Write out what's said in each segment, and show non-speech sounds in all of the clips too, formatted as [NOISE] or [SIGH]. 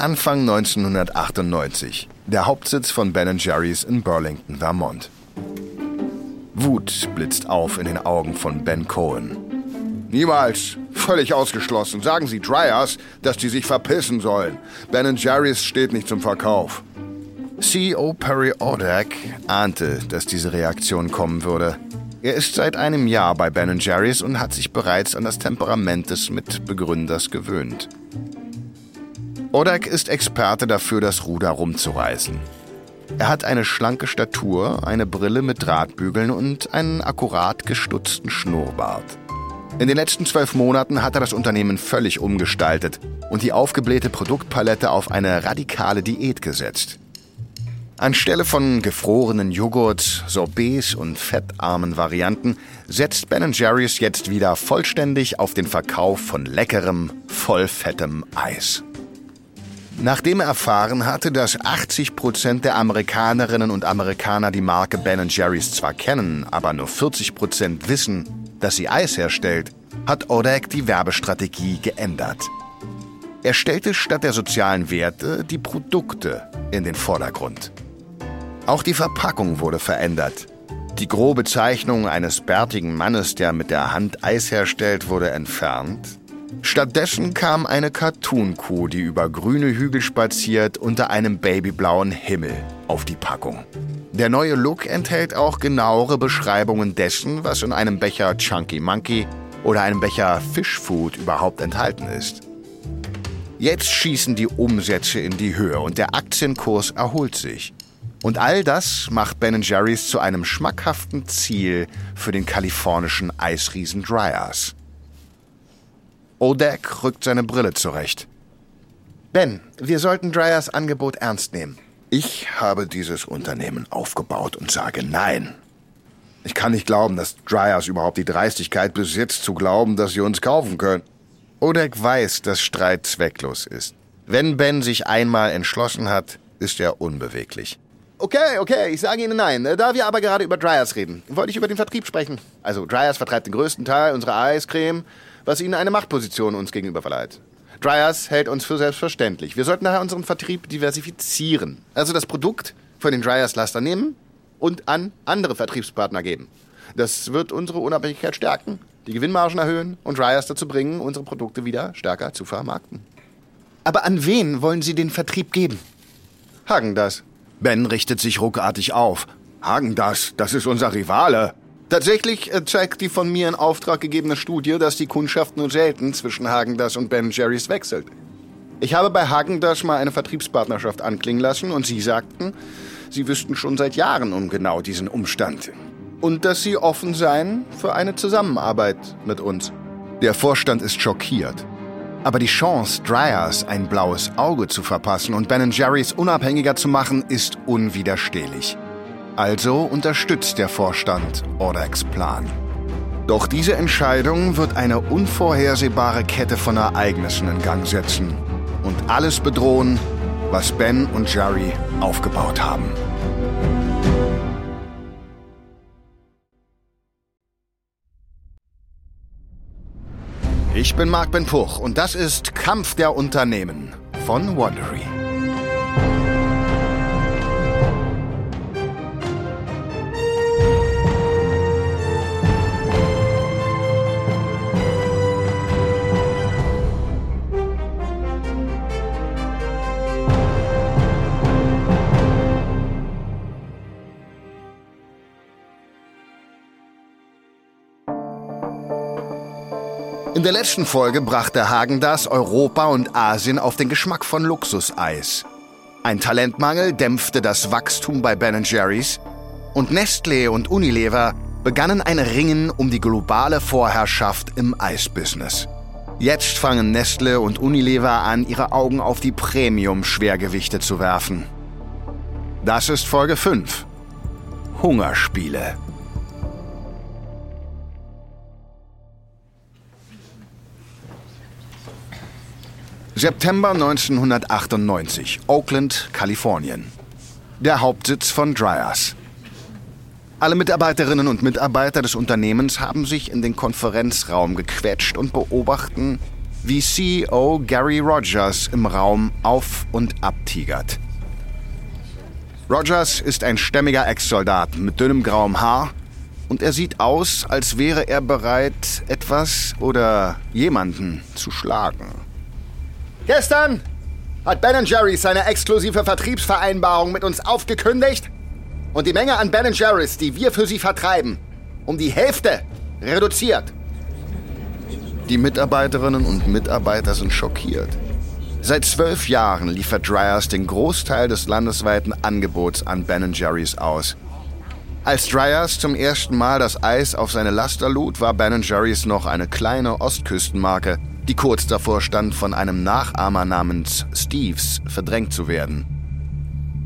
Anfang 1998. Der Hauptsitz von Ben Jerry's in Burlington, Vermont. Wut blitzt auf in den Augen von Ben Cohen. Niemals. Völlig ausgeschlossen. Sagen Sie Dryers, dass die sich verpissen sollen. Ben Jerry's steht nicht zum Verkauf. CEO Perry Odak ahnte, dass diese Reaktion kommen würde. Er ist seit einem Jahr bei Ben Jerry's und hat sich bereits an das Temperament des Mitbegründers gewöhnt. Odak ist Experte dafür, das Ruder rumzureißen. Er hat eine schlanke Statur, eine Brille mit Drahtbügeln und einen akkurat gestutzten Schnurrbart. In den letzten zwölf Monaten hat er das Unternehmen völlig umgestaltet und die aufgeblähte Produktpalette auf eine radikale Diät gesetzt. Anstelle von gefrorenen Joghurt, Sorbets und fettarmen Varianten setzt Ben Jerry's jetzt wieder vollständig auf den Verkauf von leckerem, vollfettem Eis. Nachdem er erfahren hatte, dass 80 Prozent der Amerikanerinnen und Amerikaner die Marke Ben Jerry's zwar kennen, aber nur 40 Prozent wissen, dass sie Eis herstellt, hat Odak die Werbestrategie geändert. Er stellte statt der sozialen Werte die Produkte in den Vordergrund. Auch die Verpackung wurde verändert. Die grobe Zeichnung eines bärtigen Mannes, der mit der Hand Eis herstellt, wurde entfernt. Stattdessen kam eine Cartoon-Kuh, die über grüne Hügel spaziert, unter einem babyblauen Himmel auf die Packung. Der neue Look enthält auch genauere Beschreibungen dessen, was in einem Becher Chunky Monkey oder einem Becher Fish Food überhaupt enthalten ist. Jetzt schießen die Umsätze in die Höhe und der Aktienkurs erholt sich. Und all das macht Ben Jerry's zu einem schmackhaften Ziel für den kalifornischen Eisriesen Dryas. Odak rückt seine Brille zurecht. Ben, wir sollten Dryers Angebot ernst nehmen. Ich habe dieses Unternehmen aufgebaut und sage nein. Ich kann nicht glauben, dass Dryers überhaupt die Dreistigkeit besitzt, zu glauben, dass sie uns kaufen können. Odak weiß, dass Streit zwecklos ist. Wenn Ben sich einmal entschlossen hat, ist er unbeweglich. Okay, okay, ich sage Ihnen nein. Da wir aber gerade über Dryers reden, wollte ich über den Vertrieb sprechen. Also Dryers vertreibt den größten Teil unserer Eiscreme, was Ihnen eine Machtposition uns gegenüber verleiht. Dryers hält uns für selbstverständlich. Wir sollten daher unseren Vertrieb diversifizieren. Also das Produkt von den Dryers Laster nehmen und an andere Vertriebspartner geben. Das wird unsere Unabhängigkeit stärken, die Gewinnmargen erhöhen und Dryers dazu bringen, unsere Produkte wieder stärker zu vermarkten. Aber an wen wollen Sie den Vertrieb geben? Hagen das. Ben richtet sich ruckartig auf. Hagen das, das ist unser Rivale. Tatsächlich äh, zeigt die von mir in Auftrag gegebene Studie, dass die Kundschaft nur selten zwischen Hagendas und Ben Jerry's wechselt. Ich habe bei Hagendas mal eine Vertriebspartnerschaft anklingen lassen und Sie sagten, Sie wüssten schon seit Jahren um genau diesen Umstand. Und dass Sie offen seien für eine Zusammenarbeit mit uns. Der Vorstand ist schockiert. Aber die Chance, Dryers ein blaues Auge zu verpassen und Ben Jerry's unabhängiger zu machen, ist unwiderstehlich. Also unterstützt der Vorstand Ordeks Plan. Doch diese Entscheidung wird eine unvorhersehbare Kette von Ereignissen in Gang setzen und alles bedrohen, was Ben und Jerry aufgebaut haben. Ich bin Marc Ben Puch und das ist Kampf der Unternehmen von Wondery. Der letzten Folge brachte Hagen das Europa und Asien auf den Geschmack von Luxuseis. Ein Talentmangel dämpfte das Wachstum bei Ben Jerry's und Nestlé und Unilever begannen ein Ringen um die globale Vorherrschaft im Eisbusiness. Jetzt fangen Nestle und Unilever an, ihre Augen auf die Premium-Schwergewichte zu werfen. Das ist Folge 5. Hungerspiele. September 1998, Oakland, Kalifornien. Der Hauptsitz von Dryers. Alle Mitarbeiterinnen und Mitarbeiter des Unternehmens haben sich in den Konferenzraum gequetscht und beobachten, wie CEO Gary Rogers im Raum auf und abtigert. Rogers ist ein stämmiger Ex-Soldat mit dünnem grauem Haar und er sieht aus, als wäre er bereit, etwas oder jemanden zu schlagen. Gestern hat Ben Jerry's seine exklusive Vertriebsvereinbarung mit uns aufgekündigt und die Menge an Ben Jerry's, die wir für sie vertreiben, um die Hälfte reduziert. Die Mitarbeiterinnen und Mitarbeiter sind schockiert. Seit zwölf Jahren liefert Dryers den Großteil des landesweiten Angebots an Ben Jerry's aus. Als Dryers zum ersten Mal das Eis auf seine Laster lud, war Ben Jerry's noch eine kleine Ostküstenmarke, die kurz davor stand, von einem Nachahmer namens Steves verdrängt zu werden.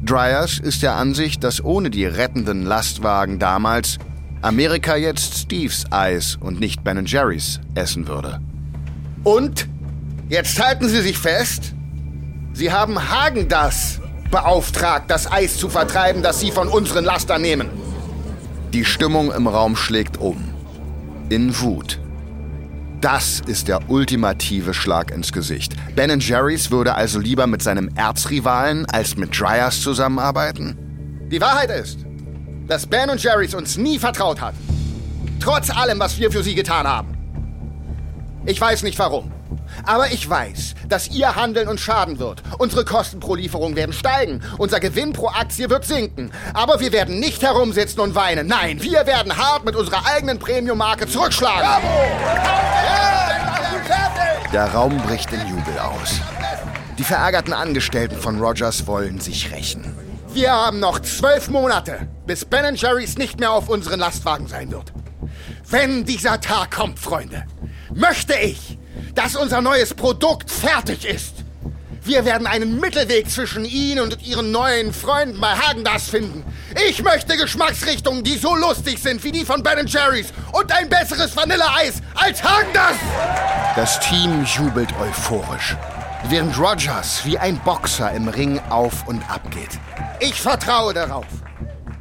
Dryers ist der Ansicht, dass ohne die rettenden Lastwagen damals Amerika jetzt Steves Eis und nicht Ben Jerry's essen würde. Und jetzt halten Sie sich fest, Sie haben Hagen das beauftragt, das Eis zu vertreiben, das Sie von unseren Lastern nehmen. Die Stimmung im Raum schlägt um. In Wut. Das ist der ultimative Schlag ins Gesicht. Ben Jerry's würde also lieber mit seinem Erzrivalen als mit Dryers zusammenarbeiten? Die Wahrheit ist, dass Ben Jerry's uns nie vertraut hat. Trotz allem, was wir für sie getan haben. Ich weiß nicht warum. Aber ich weiß, dass ihr Handeln uns schaden wird. Unsere Kosten pro Lieferung werden steigen. Unser Gewinn pro Aktie wird sinken. Aber wir werden nicht herumsitzen und weinen. Nein, wir werden hart mit unserer eigenen Premium-Marke zurückschlagen. Bravo! Der Raum bricht in Jubel aus. Die verärgerten Angestellten von Rogers wollen sich rächen. Wir haben noch zwölf Monate, bis Ben Jerry's nicht mehr auf unseren Lastwagen sein wird. Wenn dieser Tag kommt, Freunde, möchte ich, dass unser neues Produkt fertig ist. Wir werden einen Mittelweg zwischen Ihnen und Ihren neuen Freunden bei Hagendas finden. Ich möchte Geschmacksrichtungen, die so lustig sind wie die von Ben Jerry's und ein besseres Vanilleeis als Hagendas. Das Team jubelt euphorisch, während Rogers wie ein Boxer im Ring auf und ab geht. Ich vertraue darauf,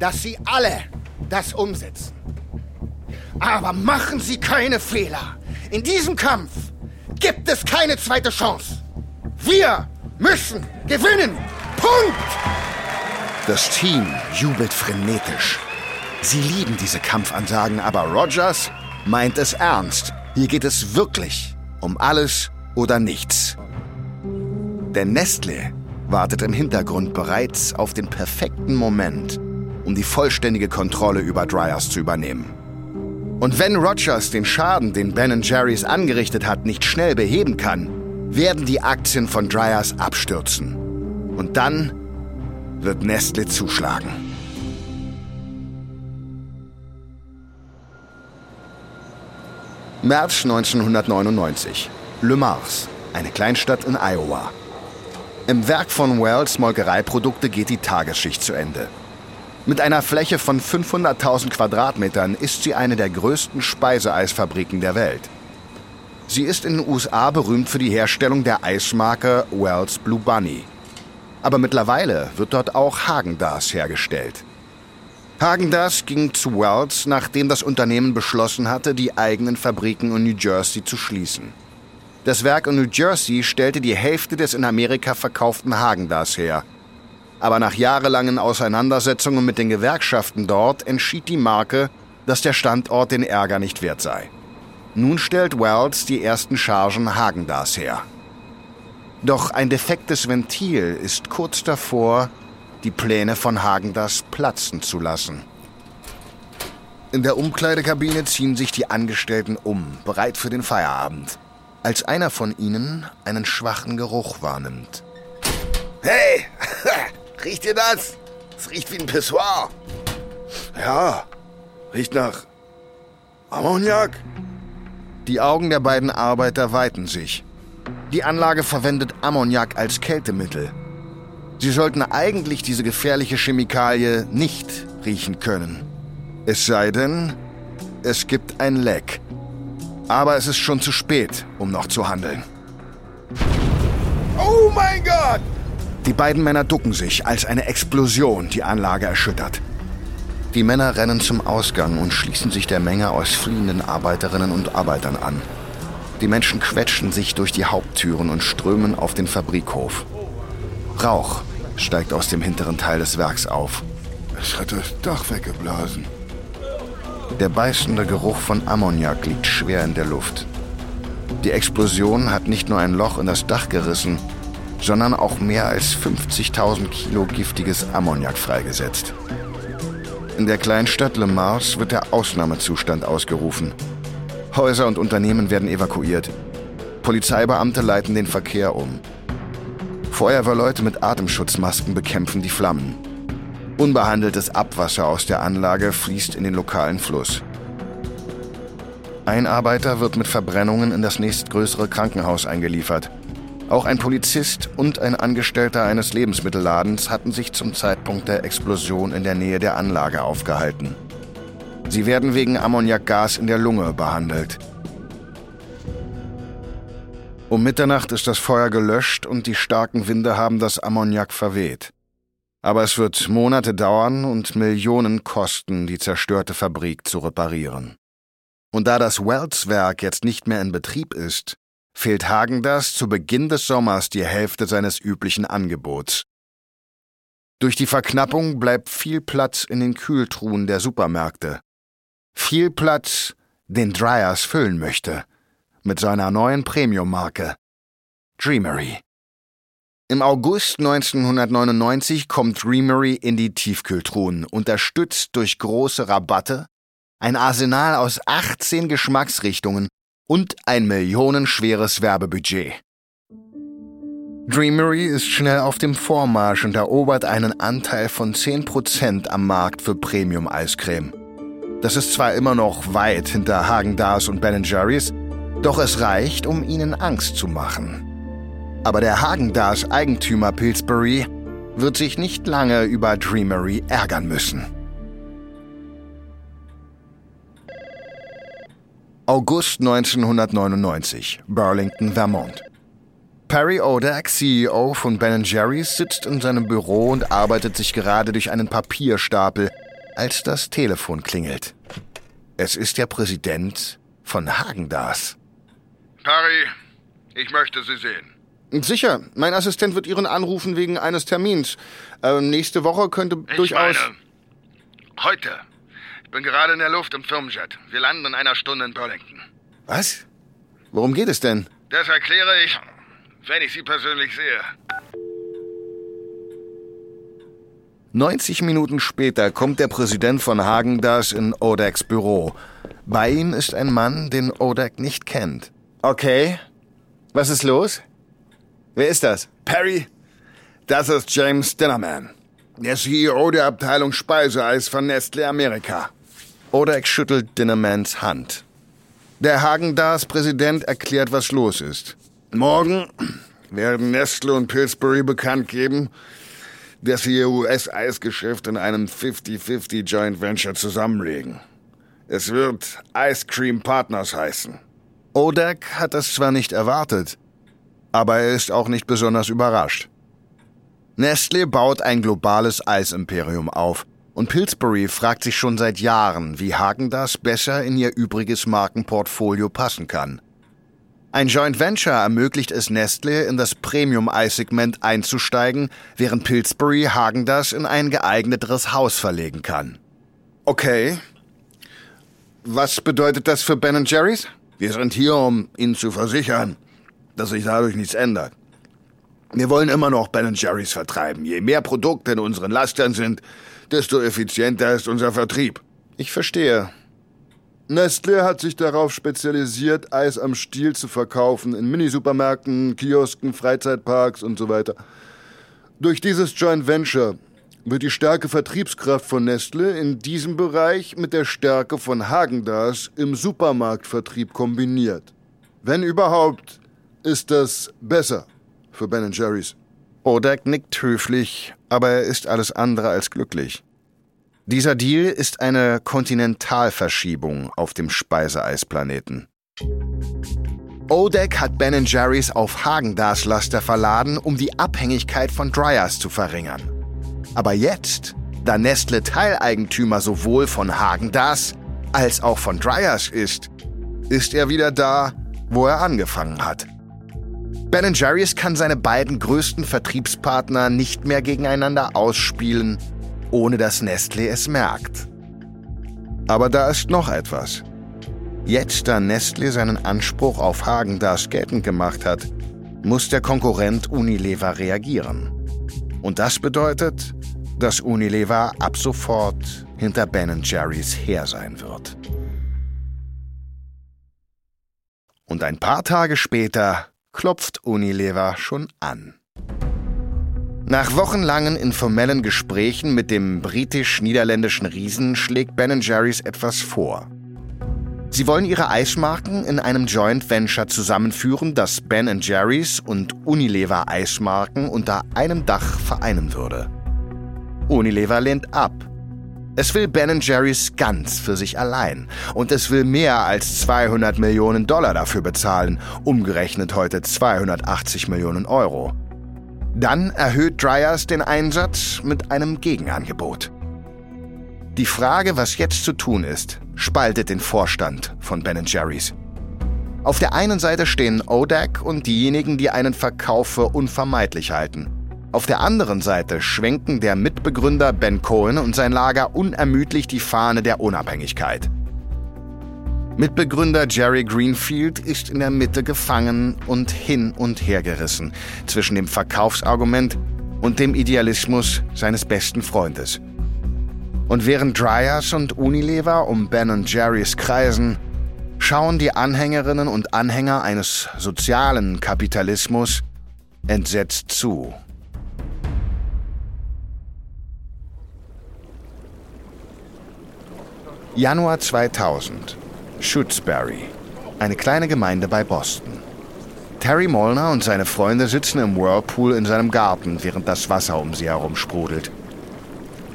dass Sie alle das umsetzen. Aber machen Sie keine Fehler. In diesem Kampf gibt es keine zweite Chance. Wir müssen gewinnen. Punkt! Das Team jubelt frenetisch. Sie lieben diese Kampfansagen, aber Rogers meint es ernst. Hier geht es wirklich um alles oder nichts. Denn Nestle wartet im Hintergrund bereits auf den perfekten Moment, um die vollständige Kontrolle über Dryers zu übernehmen. Und wenn Rogers den Schaden, den Ben Jerry's angerichtet hat, nicht schnell beheben kann, werden die Aktien von Dryers abstürzen. Und dann wird Nestle zuschlagen. März 1999. Le Mars, eine Kleinstadt in Iowa. Im Werk von Wells Molkereiprodukte geht die Tagesschicht zu Ende. Mit einer Fläche von 500.000 Quadratmetern ist sie eine der größten Speiseeisfabriken der Welt. Sie ist in den USA berühmt für die Herstellung der Eismarke Wells Blue Bunny. Aber mittlerweile wird dort auch Hagendas hergestellt. Hagendas ging zu Wells, nachdem das Unternehmen beschlossen hatte, die eigenen Fabriken in New Jersey zu schließen. Das Werk in New Jersey stellte die Hälfte des in Amerika verkauften Hagendas her. Aber nach jahrelangen Auseinandersetzungen mit den Gewerkschaften dort entschied die Marke, dass der Standort den Ärger nicht wert sei. Nun stellt Wells die ersten Chargen Hagendas her. Doch ein defektes Ventil ist kurz davor, die Pläne von Hagendas platzen zu lassen. In der Umkleidekabine ziehen sich die Angestellten um, bereit für den Feierabend, als einer von ihnen einen schwachen Geruch wahrnimmt. Hey, [LAUGHS] riecht ihr das? Es riecht wie ein Pissoir. Ja, riecht nach Ammoniak. Die Augen der beiden Arbeiter weiten sich. Die Anlage verwendet Ammoniak als Kältemittel. Sie sollten eigentlich diese gefährliche Chemikalie nicht riechen können. Es sei denn, es gibt ein Leck. Aber es ist schon zu spät, um noch zu handeln. Oh mein Gott! Die beiden Männer ducken sich, als eine Explosion die Anlage erschüttert. Die Männer rennen zum Ausgang und schließen sich der Menge aus fliehenden Arbeiterinnen und Arbeitern an. Die Menschen quetschen sich durch die Haupttüren und strömen auf den Fabrikhof. Rauch steigt aus dem hinteren Teil des Werks auf. Es hat das Dach weggeblasen. Der beißende Geruch von Ammoniak liegt schwer in der Luft. Die Explosion hat nicht nur ein Loch in das Dach gerissen, sondern auch mehr als 50.000 Kilo giftiges Ammoniak freigesetzt. In der Kleinstadt Le Mars wird der Ausnahmezustand ausgerufen. Häuser und Unternehmen werden evakuiert. Polizeibeamte leiten den Verkehr um. Feuerwehrleute mit Atemschutzmasken bekämpfen die Flammen. Unbehandeltes Abwasser aus der Anlage fließt in den lokalen Fluss. Ein Arbeiter wird mit Verbrennungen in das nächstgrößere Krankenhaus eingeliefert. Auch ein Polizist und ein Angestellter eines Lebensmittelladens hatten sich zum Zeitpunkt der Explosion in der Nähe der Anlage aufgehalten. Sie werden wegen Ammoniakgas in der Lunge behandelt. Um Mitternacht ist das Feuer gelöscht und die starken Winde haben das Ammoniak verweht. Aber es wird Monate dauern und Millionen kosten, die zerstörte Fabrik zu reparieren. Und da das Wells-Werk jetzt nicht mehr in Betrieb ist, fehlt Hagendas zu Beginn des Sommers die Hälfte seines üblichen Angebots. Durch die Verknappung bleibt viel Platz in den Kühltruhen der Supermärkte. Viel Platz, den Dryers füllen möchte, mit seiner neuen Premium-Marke Dreamery. Im August 1999 kommt Dreamery in die Tiefkühltruhen, unterstützt durch große Rabatte, ein Arsenal aus 18 Geschmacksrichtungen und ein millionenschweres Werbebudget. Dreamery ist schnell auf dem Vormarsch und erobert einen Anteil von 10% am Markt für Premium-Eiscreme. Das ist zwar immer noch weit hinter Hagen-Dazs und Ben Jerry's, doch es reicht, um ihnen Angst zu machen. Aber der Hagen-Dazs-Eigentümer Pillsbury wird sich nicht lange über Dreamery ärgern müssen. August 1999, Burlington, Vermont. Perry Odak, CEO von Ben Jerry's, sitzt in seinem Büro und arbeitet sich gerade durch einen Papierstapel, als das Telefon klingelt. Es ist der Präsident von Hagendas. Perry, ich möchte Sie sehen. Sicher, mein Assistent wird Ihren anrufen wegen eines Termins. Äh, nächste Woche könnte Ich durchaus. meine, heute. Ich bin gerade in der Luft im Firmenjet. Wir landen in einer Stunde in Burlington. Was? Worum geht es denn? Das erkläre ich, wenn ich Sie persönlich sehe. 90 Minuten später kommt der Präsident von Hagendas in Odaks Büro. Bei ihm ist ein Mann, den Odak nicht kennt. Okay. Was ist los? Wer ist das? Perry, das ist James Dinnerman, der CEO der Abteilung Speiseeis von Nestle Amerika. Odak schüttelt Dinnermans Hand. Der Hagendas-Präsident erklärt, was los ist. Morgen werden Nestle und Pillsbury bekannt geben, dass sie ihr US-Eisgeschäft in einem 50-50 Joint Venture zusammenlegen. Es wird Ice Cream Partners heißen. Odak hat das zwar nicht erwartet, aber er ist auch nicht besonders überrascht. Nestle baut ein globales Eisimperium auf und Pillsbury fragt sich schon seit Jahren, wie Hagendas besser in ihr übriges Markenportfolio passen kann. Ein Joint Venture ermöglicht es Nestle, in das Premium-Eissegment einzusteigen, während Pillsbury Hagendas in ein geeigneteres Haus verlegen kann. Okay. Was bedeutet das für Ben Jerry's? Wir sind hier, um Ihnen zu versichern, dass sich dadurch nichts ändert. Wir wollen immer noch Ben Jerry's vertreiben. Je mehr Produkte in unseren Lastern sind, desto effizienter ist unser Vertrieb. Ich verstehe. Nestlé hat sich darauf spezialisiert, Eis am Stiel zu verkaufen in Minisupermärkten, Kiosken, Freizeitparks und so weiter. Durch dieses Joint Venture wird die starke Vertriebskraft von Nestle in diesem Bereich mit der Stärke von Hagendas im Supermarktvertrieb kombiniert. Wenn überhaupt, ist das besser für Ben Jerry's. Odak nickt höflich, aber er ist alles andere als glücklich. Dieser Deal ist eine Kontinentalverschiebung auf dem Speiseeisplaneten. Odak hat Ben Jerry's auf Hagendas Laster verladen, um die Abhängigkeit von Dryers zu verringern. Aber jetzt, da Nestle Teileigentümer sowohl von Hagendas als auch von Dryers ist, ist er wieder da, wo er angefangen hat. Ben Jerry's kann seine beiden größten Vertriebspartner nicht mehr gegeneinander ausspielen, ohne dass Nestlé es merkt. Aber da ist noch etwas. Jetzt, da Nestlé seinen Anspruch auf Hagendas geltend gemacht hat, muss der Konkurrent Unilever reagieren. Und das bedeutet, dass Unilever ab sofort hinter Ben Jerry's her sein wird. Und ein paar Tage später klopft Unilever schon an. Nach wochenlangen informellen Gesprächen mit dem britisch-niederländischen Riesen schlägt Ben Jerry's etwas vor. Sie wollen ihre Eismarken in einem Joint Venture zusammenführen, das Ben Jerry's und Unilever Eismarken unter einem Dach vereinen würde. Unilever lehnt ab. Es will Ben Jerry's ganz für sich allein und es will mehr als 200 Millionen Dollar dafür bezahlen, umgerechnet heute 280 Millionen Euro. Dann erhöht Dryers den Einsatz mit einem Gegenangebot. Die Frage, was jetzt zu tun ist, spaltet den Vorstand von Ben Jerry's. Auf der einen Seite stehen ODAC und diejenigen, die einen Verkauf für unvermeidlich halten. Auf der anderen Seite schwenken der Mitbegründer Ben Cohen und sein Lager unermüdlich die Fahne der Unabhängigkeit. Mitbegründer Jerry Greenfield ist in der Mitte gefangen und hin und her gerissen zwischen dem Verkaufsargument und dem Idealismus seines besten Freundes. Und während Dryers und Unilever um Ben Jerry's kreisen, schauen die Anhängerinnen und Anhänger eines sozialen Kapitalismus entsetzt zu. Januar 2000. Shutesbury, eine kleine Gemeinde bei Boston. Terry Molnar und seine Freunde sitzen im Whirlpool in seinem Garten, während das Wasser um sie herum sprudelt.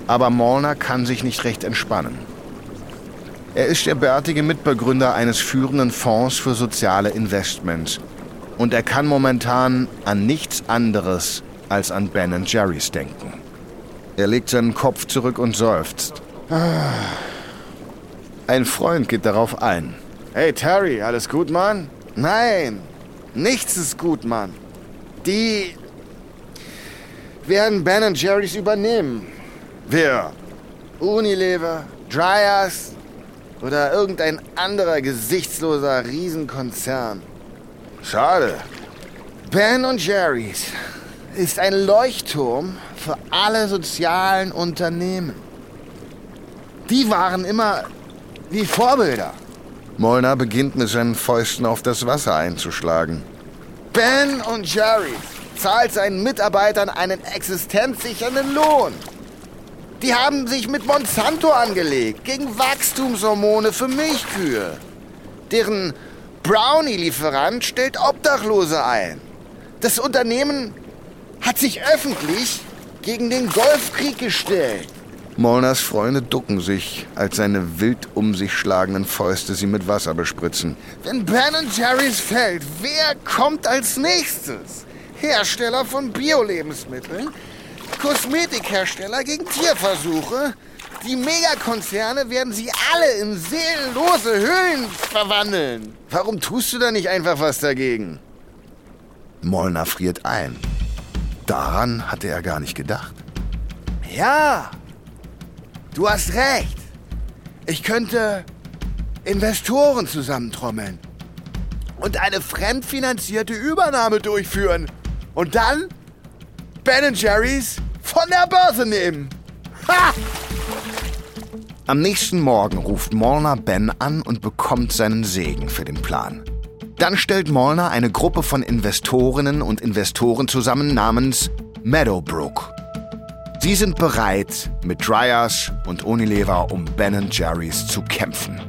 Aber Molnar kann sich nicht recht entspannen. Er ist der bärtige Mitbegründer eines führenden Fonds für soziale Investments. Und er kann momentan an nichts anderes als an Ben Jerry's denken. Er legt seinen Kopf zurück und seufzt. Ah. Ein Freund geht darauf ein. Hey Terry, alles gut, Mann? Nein, nichts ist gut, Mann. Die werden Ben Jerry's übernehmen. Wer? Unilever, Dryers oder irgendein anderer gesichtsloser Riesenkonzern. Schade. Ben Jerry's ist ein Leuchtturm für alle sozialen Unternehmen. Die waren immer wie Vorbilder. Molnar beginnt mit seinen Fäusten auf das Wasser einzuschlagen. Ben und Jerry zahlt seinen Mitarbeitern einen existenzsichernden Lohn. Die haben sich mit Monsanto angelegt, gegen Wachstumshormone für Milchkühe. Deren Brownie-Lieferant stellt Obdachlose ein. Das Unternehmen hat sich öffentlich gegen den Golfkrieg gestellt. Molners Freunde ducken sich, als seine wild um sich schlagenden Fäuste sie mit Wasser bespritzen. Wenn Ben Jerry's fällt, wer kommt als nächstes? Hersteller von Bio-Lebensmitteln, Kosmetikhersteller gegen Tierversuche. Die Megakonzerne werden sie alle in seelenlose Höhlen verwandeln. Warum tust du da nicht einfach was dagegen? Molnar friert ein. Daran hatte er gar nicht gedacht. Ja, Du hast recht. Ich könnte Investoren zusammentrommeln und eine fremdfinanzierte Übernahme durchführen. Und dann Ben Jerry's von der Börse nehmen. Ha! Am nächsten Morgen ruft Molnar Ben an und bekommt seinen Segen für den Plan. Dann stellt Molnar eine Gruppe von Investorinnen und Investoren zusammen namens Meadowbrook. Sie sind bereit, mit Dryers und Unilever um Ben Jerry's zu kämpfen.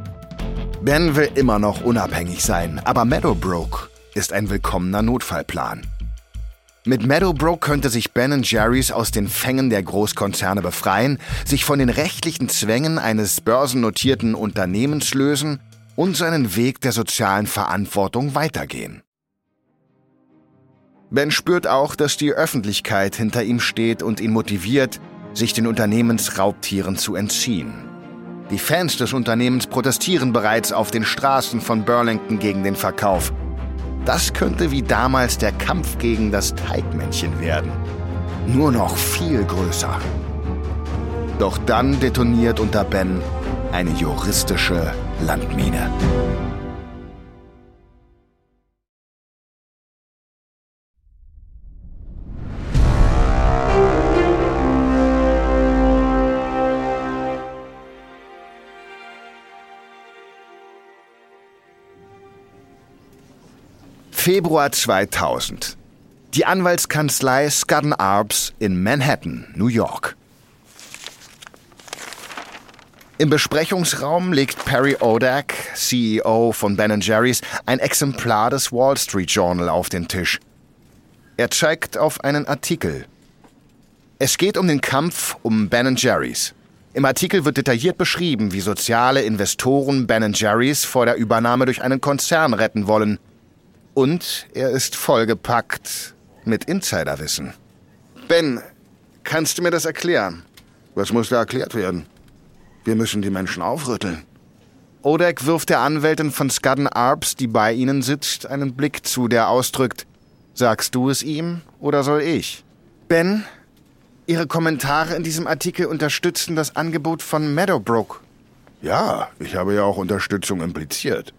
Ben will immer noch unabhängig sein, aber Meadowbrook ist ein willkommener Notfallplan. Mit Meadowbrook könnte sich Ben Jerry's aus den Fängen der Großkonzerne befreien, sich von den rechtlichen Zwängen eines börsennotierten Unternehmens lösen und seinen Weg der sozialen Verantwortung weitergehen. Ben spürt auch, dass die Öffentlichkeit hinter ihm steht und ihn motiviert, sich den Unternehmensraubtieren zu entziehen. Die Fans des Unternehmens protestieren bereits auf den Straßen von Burlington gegen den Verkauf. Das könnte wie damals der Kampf gegen das Teigmännchen werden. Nur noch viel größer. Doch dann detoniert unter Ben eine juristische Landmine. Februar 2000. Die Anwaltskanzlei Scudden Arps in Manhattan, New York. Im Besprechungsraum legt Perry Odak, CEO von Ben Jerry's, ein Exemplar des Wall Street Journal auf den Tisch. Er zeigt auf einen Artikel. Es geht um den Kampf um Ben Jerry's. Im Artikel wird detailliert beschrieben, wie soziale Investoren Ben Jerry's vor der Übernahme durch einen Konzern retten wollen. Und er ist vollgepackt mit Insiderwissen. Ben, kannst du mir das erklären? Was muss da erklärt werden? Wir müssen die Menschen aufrütteln. Odak wirft der Anwältin von Scudden Arps, die bei ihnen sitzt, einen Blick zu, der ausdrückt, sagst du es ihm oder soll ich? Ben, Ihre Kommentare in diesem Artikel unterstützen das Angebot von Meadowbrook. Ja, ich habe ja auch Unterstützung impliziert.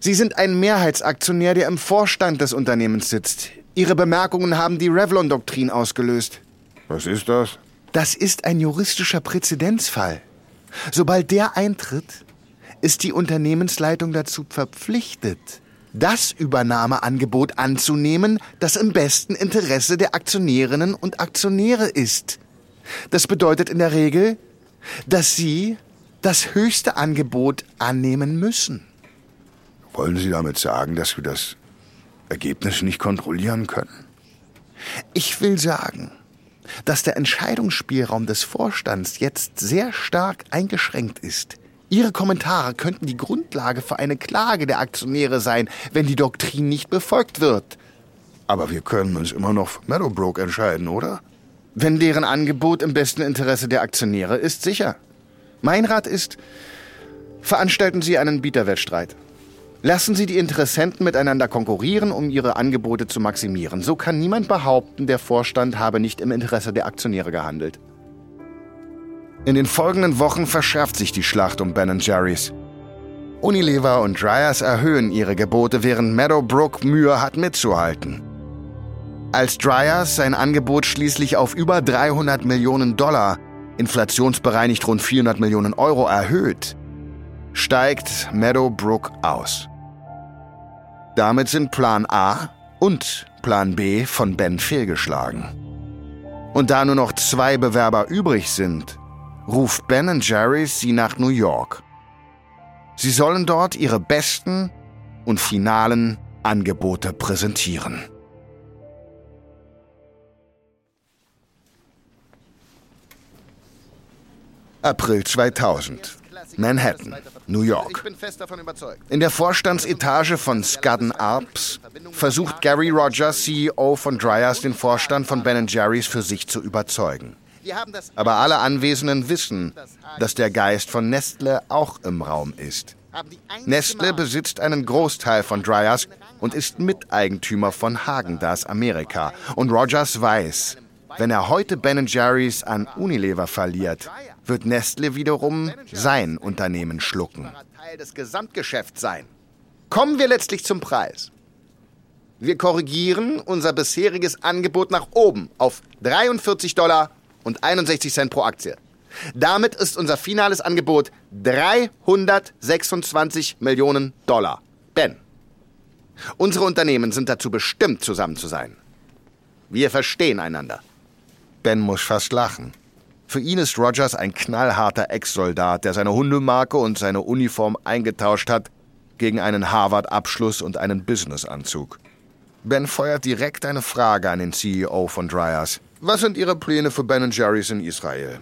Sie sind ein Mehrheitsaktionär, der im Vorstand des Unternehmens sitzt. Ihre Bemerkungen haben die Revlon-Doktrin ausgelöst. Was ist das? Das ist ein juristischer Präzedenzfall. Sobald der eintritt, ist die Unternehmensleitung dazu verpflichtet, das Übernahmeangebot anzunehmen, das im besten Interesse der Aktionärinnen und Aktionäre ist. Das bedeutet in der Regel, dass sie das höchste Angebot annehmen müssen. Wollen Sie damit sagen, dass wir das Ergebnis nicht kontrollieren können? Ich will sagen, dass der Entscheidungsspielraum des Vorstands jetzt sehr stark eingeschränkt ist. Ihre Kommentare könnten die Grundlage für eine Klage der Aktionäre sein, wenn die Doktrin nicht befolgt wird. Aber wir können uns immer noch für Meadowbrook entscheiden, oder? Wenn deren Angebot im besten Interesse der Aktionäre ist, sicher. Mein Rat ist, veranstalten Sie einen Bieterwettstreit. Lassen Sie die Interessenten miteinander konkurrieren, um ihre Angebote zu maximieren. So kann niemand behaupten, der Vorstand habe nicht im Interesse der Aktionäre gehandelt. In den folgenden Wochen verschärft sich die Schlacht um Ben Jerry's. Unilever und Dryers erhöhen ihre Gebote, während Meadowbrook Mühe hat mitzuhalten. Als Dryers sein Angebot schließlich auf über 300 Millionen Dollar, inflationsbereinigt rund 400 Millionen Euro erhöht, steigt Meadowbrook aus. Damit sind Plan A und Plan B von Ben fehlgeschlagen. Und da nur noch zwei Bewerber übrig sind, ruft Ben Jerry's sie nach New York. Sie sollen dort ihre besten und finalen Angebote präsentieren. April 2000. Manhattan, New York. In der Vorstandsetage von Scudden Arps versucht Gary Rogers, CEO von Dryers, den Vorstand von Ben Jerry's für sich zu überzeugen. Aber alle Anwesenden wissen, dass der Geist von Nestle auch im Raum ist. Nestle besitzt einen Großteil von Dryers und ist Miteigentümer von Hagendas Amerika. Und Rogers weiß, wenn er heute Ben Jerry's an Unilever verliert, wird Nestle wiederum sein Unternehmen schlucken. Teil des Gesamtgeschäfts sein. Kommen wir letztlich zum Preis. Wir korrigieren unser bisheriges Angebot nach oben auf 43 Dollar und 61 Cent pro Aktie. Damit ist unser finales Angebot 326 Millionen Dollar. Ben, unsere Unternehmen sind dazu bestimmt, zusammen zu sein. Wir verstehen einander. Ben muss fast lachen. Für ihn ist Rogers ein knallharter Ex-Soldat, der seine Hundemarke und seine Uniform eingetauscht hat gegen einen Harvard-Abschluss und einen Businessanzug. Ben feuert direkt eine Frage an den CEO von Dryers. Was sind Ihre Pläne für Ben Jerry's in Israel?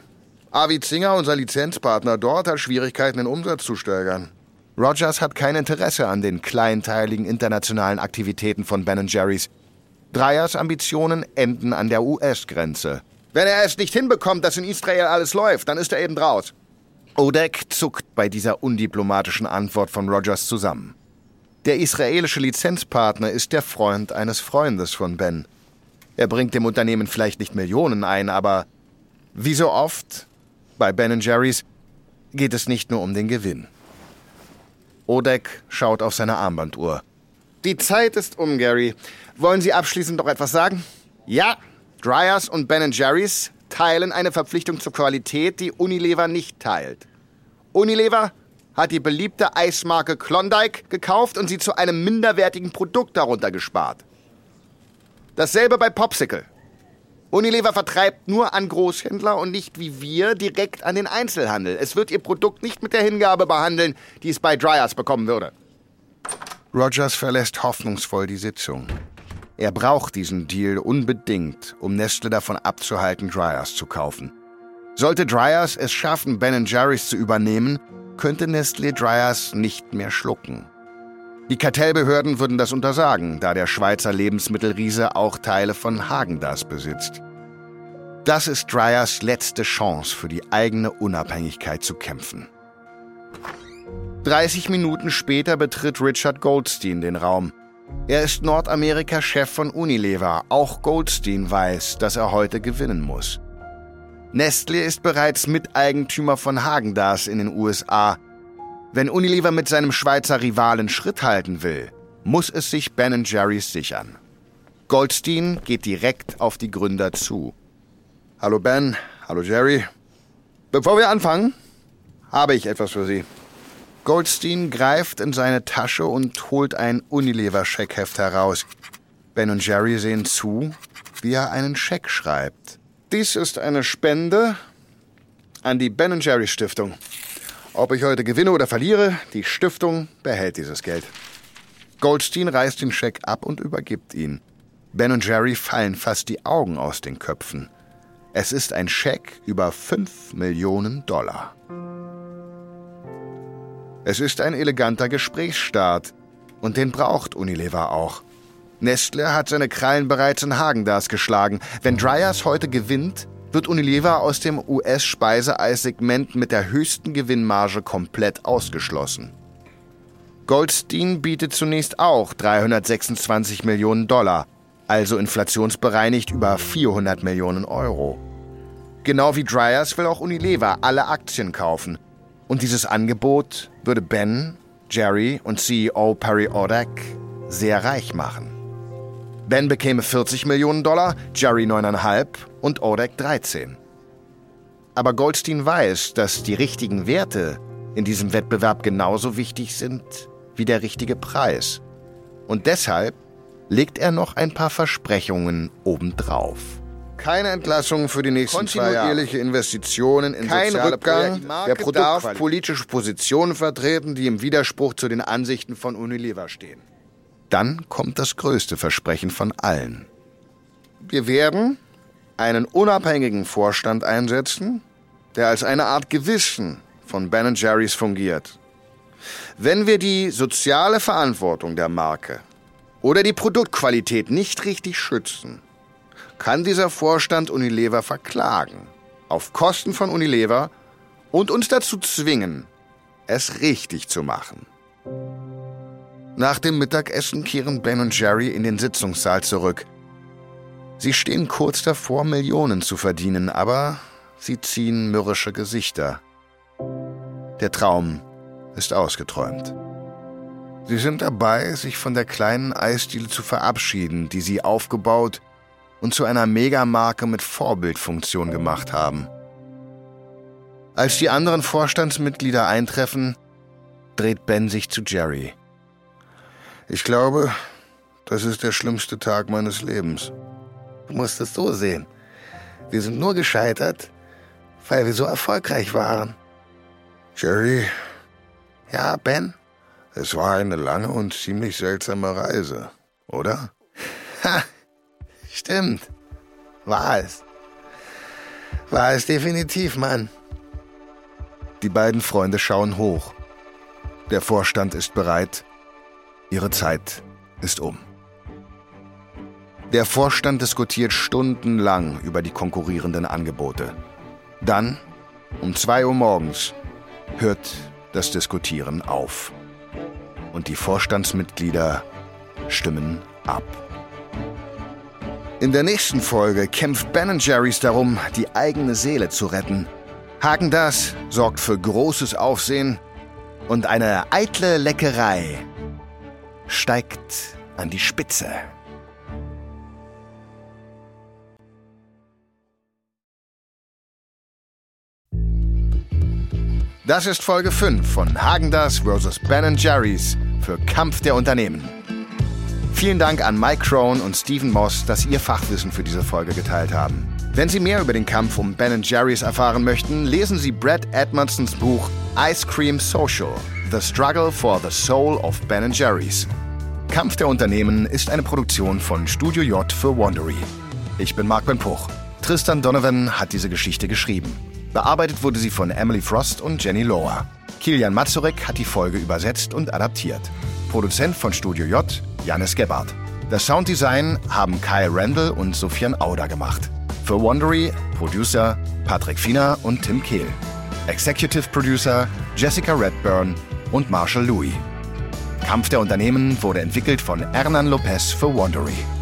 Avi Zinger, unser Lizenzpartner dort, hat Schwierigkeiten, den Umsatz zu steigern. Rogers hat kein Interesse an den kleinteiligen internationalen Aktivitäten von Ben Jerry's. Dryers Ambitionen enden an der US-Grenze. Wenn er es nicht hinbekommt, dass in Israel alles läuft, dann ist er eben draus. Odek zuckt bei dieser undiplomatischen Antwort von Rogers zusammen. Der israelische Lizenzpartner ist der Freund eines Freundes von Ben. Er bringt dem Unternehmen vielleicht nicht Millionen ein, aber wie so oft bei Ben Jerry's geht es nicht nur um den Gewinn. Odek schaut auf seine Armbanduhr. Die Zeit ist um, Gary. Wollen Sie abschließend noch etwas sagen? Ja, Dryers und Ben Jerry's teilen eine Verpflichtung zur Qualität, die Unilever nicht teilt. Unilever hat die beliebte Eismarke Klondike gekauft und sie zu einem minderwertigen Produkt darunter gespart. Dasselbe bei Popsicle. Unilever vertreibt nur an Großhändler und nicht wie wir direkt an den Einzelhandel. Es wird ihr Produkt nicht mit der Hingabe behandeln, die es bei Dryers bekommen würde. Rogers verlässt hoffnungsvoll die Sitzung. Er braucht diesen Deal unbedingt, um Nestle davon abzuhalten, Dryers zu kaufen. Sollte Dryers es schaffen, Ben Jerry's zu übernehmen, könnte Nestle Dryers nicht mehr schlucken. Die Kartellbehörden würden das untersagen, da der Schweizer Lebensmittelriese auch Teile von Hagendas besitzt. Das ist Dryers letzte Chance, für die eigene Unabhängigkeit zu kämpfen. 30 Minuten später betritt Richard Goldstein den Raum. Er ist Nordamerika-Chef von Unilever. Auch Goldstein weiß, dass er heute gewinnen muss. Nestle ist bereits Miteigentümer von Hagendas in den USA. Wenn Unilever mit seinem Schweizer Rivalen Schritt halten will, muss es sich Ben Jerry's sichern. Goldstein geht direkt auf die Gründer zu. Hallo Ben, hallo Jerry. Bevor wir anfangen, habe ich etwas für Sie. Goldstein greift in seine Tasche und holt ein Unilever-Scheckheft heraus. Ben und Jerry sehen zu, wie er einen Scheck schreibt. Dies ist eine Spende an die Ben Jerry Stiftung. Ob ich heute gewinne oder verliere, die Stiftung behält dieses Geld. Goldstein reißt den Scheck ab und übergibt ihn. Ben und Jerry fallen fast die Augen aus den Köpfen. Es ist ein Scheck über 5 Millionen Dollar. Es ist ein eleganter Gesprächsstart. Und den braucht Unilever auch. Nestle hat seine Krallen bereits in Hagendas geschlagen. Wenn Dryers heute gewinnt, wird Unilever aus dem US-Speiseeissegment mit der höchsten Gewinnmarge komplett ausgeschlossen. Goldstein bietet zunächst auch 326 Millionen Dollar, also inflationsbereinigt über 400 Millionen Euro. Genau wie Dryers will auch Unilever alle Aktien kaufen. Und dieses Angebot würde Ben, Jerry und CEO Perry Odak sehr reich machen. Ben bekäme 40 Millionen Dollar, Jerry 9,5 und Odek 13. Aber Goldstein weiß, dass die richtigen Werte in diesem Wettbewerb genauso wichtig sind wie der richtige Preis. Und deshalb legt er noch ein paar Versprechungen obendrauf. Keine Entlassung für die nächsten zwei Jahre. Kontinuierliche Investitionen in Kein soziale Rückgang. Der Produkt darf politische Positionen vertreten, die im Widerspruch zu den Ansichten von Unilever stehen. Dann kommt das größte Versprechen von allen. Wir werden einen unabhängigen Vorstand einsetzen, der als eine Art Gewissen von Ben Jerry's fungiert. Wenn wir die soziale Verantwortung der Marke oder die Produktqualität nicht richtig schützen, kann dieser Vorstand Unilever verklagen, auf Kosten von Unilever und uns dazu zwingen, es richtig zu machen. Nach dem Mittagessen kehren Ben und Jerry in den Sitzungssaal zurück. Sie stehen kurz davor, Millionen zu verdienen, aber sie ziehen mürrische Gesichter. Der Traum ist ausgeträumt. Sie sind dabei, sich von der kleinen Eisdiele zu verabschieden, die sie aufgebaut und zu einer Megamarke mit Vorbildfunktion gemacht haben. Als die anderen Vorstandsmitglieder eintreffen, dreht Ben sich zu Jerry. Ich glaube, das ist der schlimmste Tag meines Lebens. Du musst es so sehen. Wir sind nur gescheitert, weil wir so erfolgreich waren. Jerry. Ja, Ben? Es war eine lange und ziemlich seltsame Reise, oder? Ha, stimmt. War es. War es definitiv, Mann. Die beiden Freunde schauen hoch. Der Vorstand ist bereit, Ihre Zeit ist um. Der Vorstand diskutiert stundenlang über die konkurrierenden Angebote. Dann, um 2 Uhr morgens, hört das Diskutieren auf. und die Vorstandsmitglieder stimmen ab. In der nächsten Folge kämpft Ben Jerry's darum, die eigene Seele zu retten. Hagen das sorgt für großes Aufsehen und eine eitle Leckerei steigt an die Spitze. Das ist Folge 5 von Hagendas vs. Ben Jerry's für Kampf der Unternehmen. Vielen Dank an Mike Crone und Stephen Moss, dass ihr Fachwissen für diese Folge geteilt haben. Wenn Sie mehr über den Kampf um Ben Jerry's erfahren möchten, lesen Sie Brad Edmondsons Buch Ice Cream Social: The Struggle for the Soul of Ben Jerry's. Kampf der Unternehmen ist eine Produktion von Studio J für Wandery. Ich bin Mark Ben Puch. Tristan Donovan hat diese Geschichte geschrieben. Bearbeitet wurde sie von Emily Frost und Jenny Lower. Kilian Mazurek hat die Folge übersetzt und adaptiert. Produzent von Studio J, Janis Gebhardt. Das Sounddesign haben Kai Randall und Sofian Auder gemacht. Für Wondery Producer Patrick Fiener und Tim Kehl. Executive Producer Jessica Redburn und Marshall Louis. Kampf der Unternehmen wurde entwickelt von Hernan Lopez für Wondery.